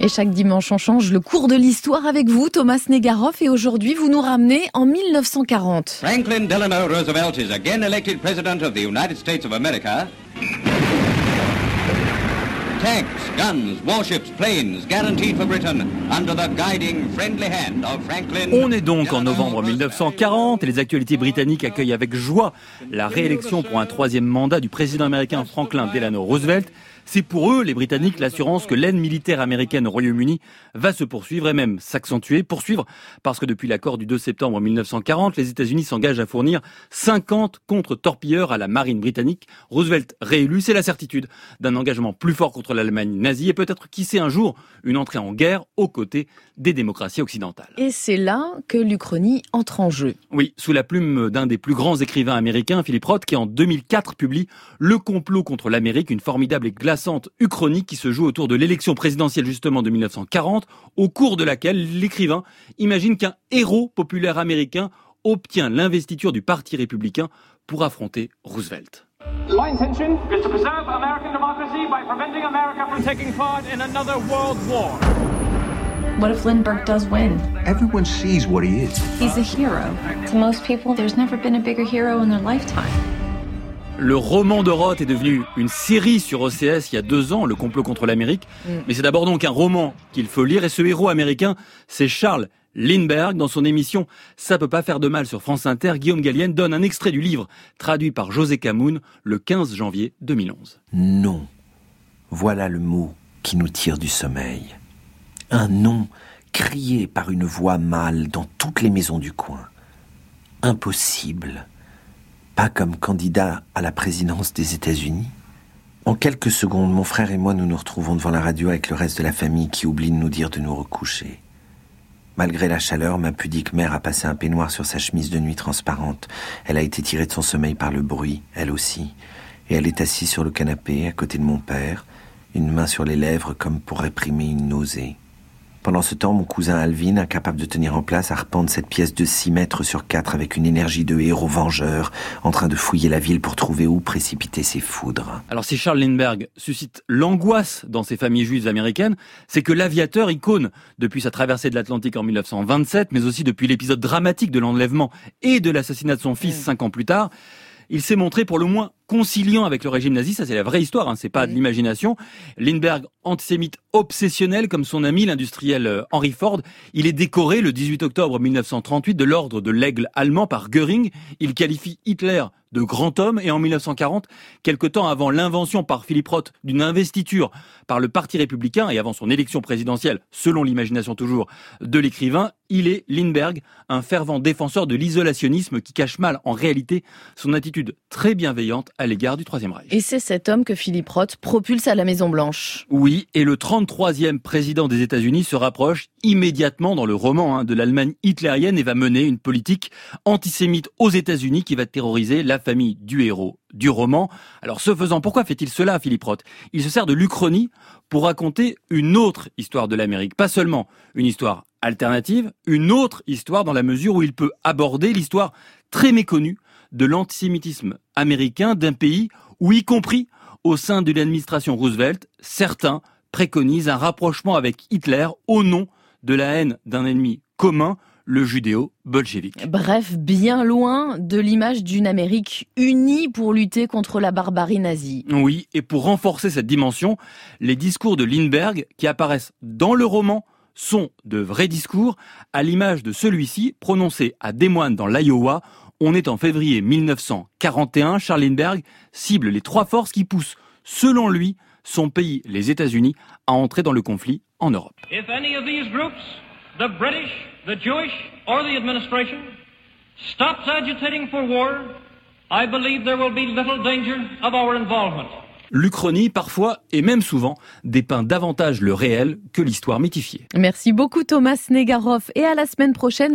Et chaque dimanche, on change le cours de l'histoire avec vous, Thomas Negaroff, et aujourd'hui, vous nous ramenez en 1940. Franklin Delano Roosevelt is again elected President of the United States of America. Tanks, guns, warships, planes, guaranteed for Britain under the guiding friendly hand of Franklin. On est donc en novembre 1940 et les actualités britanniques accueillent avec joie la réélection pour un troisième mandat du président américain Franklin Delano Roosevelt. C'est pour eux, les Britanniques, l'assurance que l'aide militaire américaine au Royaume-Uni va se poursuivre et même s'accentuer. Poursuivre parce que depuis l'accord du 2 septembre 1940, les États-Unis s'engagent à fournir 50 contre-torpilleurs à la marine britannique. Roosevelt réélu, c'est la certitude d'un engagement plus fort contre l'Allemagne nazie et peut-être, qui sait un jour, une entrée en guerre aux côtés des démocraties occidentales. Et c'est là que l'Uchronie entre en jeu. Oui, sous la plume d'un des plus grands écrivains américains, Philip Roth, qui en 2004 publie Le complot contre l'Amérique, une formidable et glaçante uchronique qui se joue autour de l'élection présidentielle justement de 1940, au cours de laquelle l'écrivain imagine qu'un héros populaire américain obtient l'investiture du Parti républicain pour affronter Roosevelt. My intention is to preserve American democracy by preventing America from taking part in another world war. What if Lindbergh does win? Everyone sees what he is. He's a hero. To most people, there's never been a bigger hero in their lifetime. Le roman de Roth est devenu une série sur OCS il y a deux ans, Le complot contre l'Amérique. Mm. Mais c'est d'abord donc un roman qu'il faut lire. Et ce héros américain, c'est Charles Lindbergh. Dans son émission Ça peut pas faire de mal sur France Inter, Guillaume Gallienne donne un extrait du livre traduit par José Camoun le 15 janvier 2011. Non. Voilà le mot qui nous tire du sommeil. Un non crié par une voix mâle dans toutes les maisons du coin. Impossible pas comme candidat à la présidence des États-Unis. En quelques secondes, mon frère et moi, nous nous retrouvons devant la radio avec le reste de la famille qui oublie de nous dire de nous recoucher. Malgré la chaleur, ma pudique mère a passé un peignoir sur sa chemise de nuit transparente. Elle a été tirée de son sommeil par le bruit, elle aussi. Et elle est assise sur le canapé, à côté de mon père, une main sur les lèvres comme pour réprimer une nausée. Pendant ce temps, mon cousin Alvin, incapable de tenir en place, arpente cette pièce de 6 mètres sur 4 avec une énergie de héros vengeur, en train de fouiller la ville pour trouver où précipiter ses foudres. Alors si Charles Lindbergh suscite l'angoisse dans ces familles juives américaines, c'est que l'aviateur icône, depuis sa traversée de l'Atlantique en 1927, mais aussi depuis l'épisode dramatique de l'enlèvement et de l'assassinat de son fils cinq ans plus tard, il s'est montré pour le moins conciliant avec le régime nazi, ça c'est la vraie histoire, hein, c'est pas de l'imagination. Lindbergh, antisémite obsessionnel comme son ami l'industriel euh, Henry Ford, il est décoré le 18 octobre 1938 de l'ordre de l'aigle allemand par Göring. Il qualifie Hitler de grand homme et en 1940, quelque temps avant l'invention par Philippe Roth d'une investiture par le Parti républicain et avant son élection présidentielle, selon l'imagination toujours de l'écrivain, il est Lindbergh, un fervent défenseur de l'isolationnisme qui cache mal en réalité son attitude très bienveillante à l'égard du Troisième Reich. Et c'est cet homme que Philippe Roth propulse à la Maison Blanche. Oui, et le 33e président des États-Unis se rapproche immédiatement dans le roman hein, de l'Allemagne hitlérienne et va mener une politique antisémite aux États-Unis qui va terroriser la famille du héros du roman. Alors ce faisant, pourquoi fait-il cela, Philippe Roth? Il se sert de l'Uchronie pour raconter une autre histoire de l'Amérique, pas seulement une histoire alternative, une autre histoire dans la mesure où il peut aborder l'histoire très méconnue de l'antisémitisme américain d'un pays où, y compris au sein de l'administration Roosevelt, certains préconisent un rapprochement avec Hitler au nom de la haine d'un ennemi commun, le judéo-bolchevique. Bref, bien loin de l'image d'une Amérique unie pour lutter contre la barbarie nazie. Oui, et pour renforcer cette dimension, les discours de Lindbergh qui apparaissent dans le roman sont de vrais discours, à l'image de celui-ci prononcé à Des Moines dans l'Iowa on est en février 1941. Charlenberg cible les trois forces qui poussent, selon lui, son pays, les États-Unis, à entrer dans le conflit en Europe. If any of these groups, the British, the Jewish, or the administration, stops agitating for war, I believe there will be little danger of our involvement. L'Uchronie, parfois, et même souvent, dépeint davantage le réel que l'histoire mythifiée. Merci beaucoup Thomas Negaroff et à la semaine prochaine.